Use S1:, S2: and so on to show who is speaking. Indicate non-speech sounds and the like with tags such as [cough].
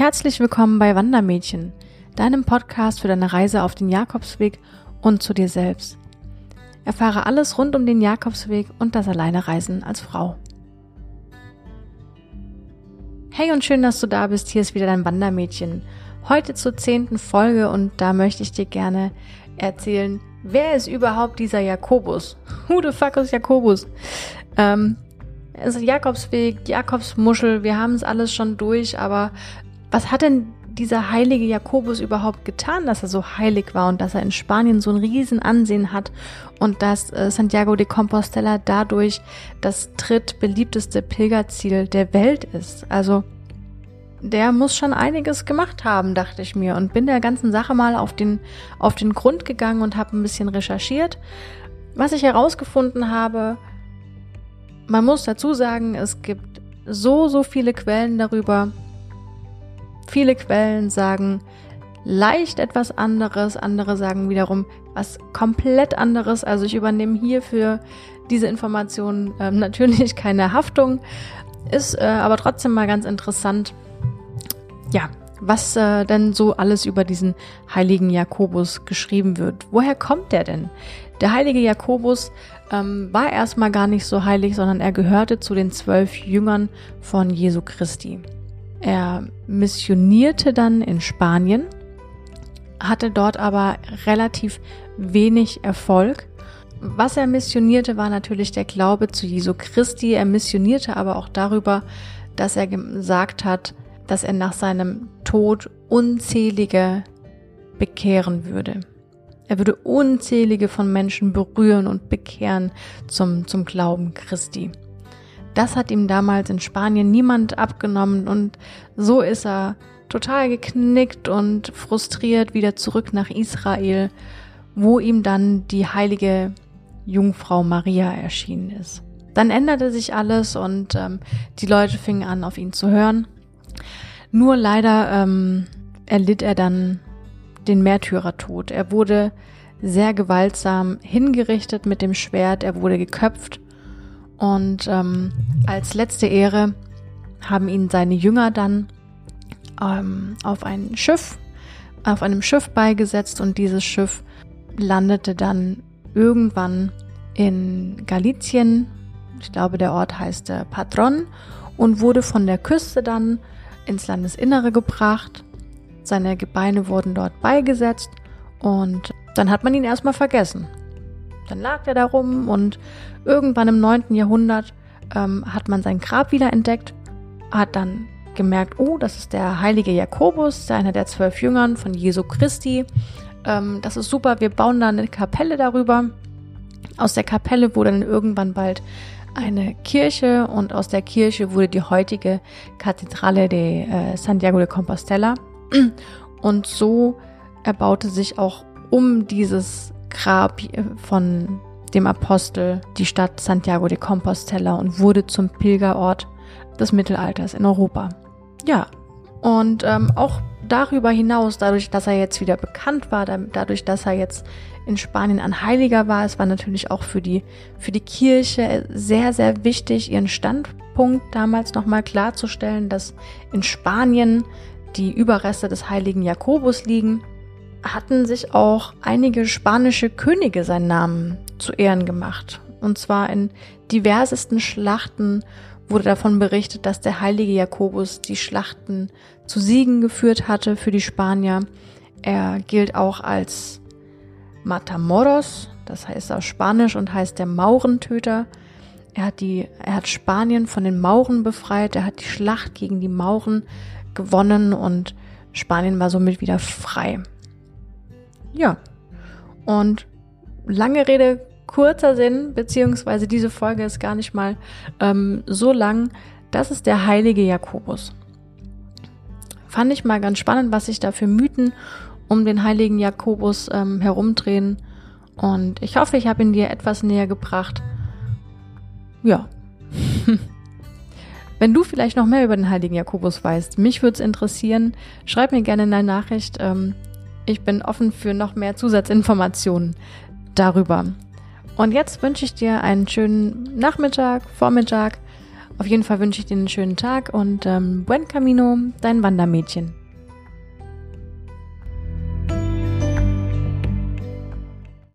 S1: Herzlich willkommen bei Wandermädchen, deinem Podcast für deine Reise auf den Jakobsweg und zu dir selbst. Erfahre alles rund um den Jakobsweg und das Alleinereisen als Frau. Hey und schön, dass du da bist. Hier ist wieder dein Wandermädchen. Heute zur zehnten Folge und da möchte ich dir gerne erzählen, wer ist überhaupt dieser Jakobus? [laughs] Who the fuck ist Jakobus? Ähm, es ist Jakobsweg, Jakobsmuschel, wir haben es alles schon durch, aber was hat denn dieser heilige Jakobus überhaupt getan, dass er so heilig war und dass er in Spanien so ein Riesenansehen hat und dass äh, Santiago de Compostela dadurch das drittbeliebteste Pilgerziel der Welt ist? Also der muss schon einiges gemacht haben, dachte ich mir und bin der ganzen Sache mal auf den, auf den Grund gegangen und habe ein bisschen recherchiert. Was ich herausgefunden habe, man muss dazu sagen, es gibt so, so viele Quellen darüber. Viele Quellen sagen leicht etwas anderes, andere sagen wiederum was komplett anderes. Also ich übernehme hier für diese Informationen äh, [laughs] natürlich keine Haftung. Ist äh, aber trotzdem mal ganz interessant, ja, was äh, denn so alles über diesen heiligen Jakobus geschrieben wird. Woher kommt der denn? Der heilige Jakobus ähm, war erstmal gar nicht so heilig, sondern er gehörte zu den zwölf Jüngern von Jesu Christi. Er missionierte dann in Spanien, hatte dort aber relativ wenig Erfolg. Was er missionierte, war natürlich der Glaube zu Jesu Christi. Er missionierte aber auch darüber, dass er gesagt hat, dass er nach seinem Tod unzählige bekehren würde. Er würde unzählige von Menschen berühren und bekehren zum, zum Glauben Christi. Das hat ihm damals in Spanien niemand abgenommen und so ist er total geknickt und frustriert wieder zurück nach Israel, wo ihm dann die heilige Jungfrau Maria erschienen ist. Dann änderte sich alles und ähm, die Leute fingen an, auf ihn zu hören nur leider ähm, erlitt er dann den Märtyrertod. Er wurde sehr gewaltsam hingerichtet mit dem Schwert, er wurde geköpft und ähm, als letzte Ehre haben ihn seine Jünger dann ähm, auf ein Schiff, auf einem Schiff beigesetzt und dieses Schiff landete dann irgendwann in Galizien. Ich glaube, der Ort heißt äh, Patron und wurde von der Küste dann ins Landesinnere gebracht. Seine Gebeine wurden dort beigesetzt und dann hat man ihn erstmal vergessen. Dann lag er da rum und irgendwann im 9. Jahrhundert ähm, hat man sein Grab wieder entdeckt, hat dann gemerkt, oh, das ist der heilige Jakobus, einer der zwölf Jüngern von Jesu Christi. Ähm, das ist super, wir bauen da eine Kapelle darüber. Aus der Kapelle wurde dann irgendwann bald eine Kirche und aus der Kirche wurde die heutige Kathedrale de äh, Santiago de Compostela. Und so erbaute sich auch um dieses Grab von dem Apostel die Stadt Santiago de Compostela und wurde zum Pilgerort des Mittelalters in Europa. Ja, und ähm, auch darüber hinaus, dadurch, dass er jetzt wieder bekannt war, dadurch, dass er jetzt in Spanien ein Heiliger war, es war natürlich auch für die, für die Kirche sehr, sehr wichtig, ihren Standpunkt damals nochmal klarzustellen, dass in Spanien die Überreste des heiligen Jakobus liegen, hatten sich auch einige spanische Könige seinen Namen zu Ehren gemacht. Und zwar in diversesten Schlachten wurde davon berichtet, dass der heilige Jakobus die Schlachten zu Siegen geführt hatte für die Spanier. Er gilt auch als Matamoros, das heißt auf Spanisch und heißt der Maurentöter. Er hat, die, er hat Spanien von den Mauren befreit, er hat die Schlacht gegen die Mauren gewonnen und Spanien war somit wieder frei. Ja, und lange Rede, kurzer Sinn, beziehungsweise diese Folge ist gar nicht mal ähm, so lang. Das ist der heilige Jakobus. Fand ich mal ganz spannend, was sich da für Mythen um den heiligen Jakobus ähm, herumdrehen. Und ich hoffe, ich habe ihn dir etwas näher gebracht. Ja. [laughs] Wenn du vielleicht noch mehr über den heiligen Jakobus weißt, mich würde es interessieren, schreib mir gerne eine Nachricht. Ähm, ich bin offen für noch mehr Zusatzinformationen darüber. Und jetzt wünsche ich dir einen schönen Nachmittag, Vormittag, Auf jeden Fall wünsche ich dir einen schönen Tag und ähm, buen camino, dein Wandermädchen.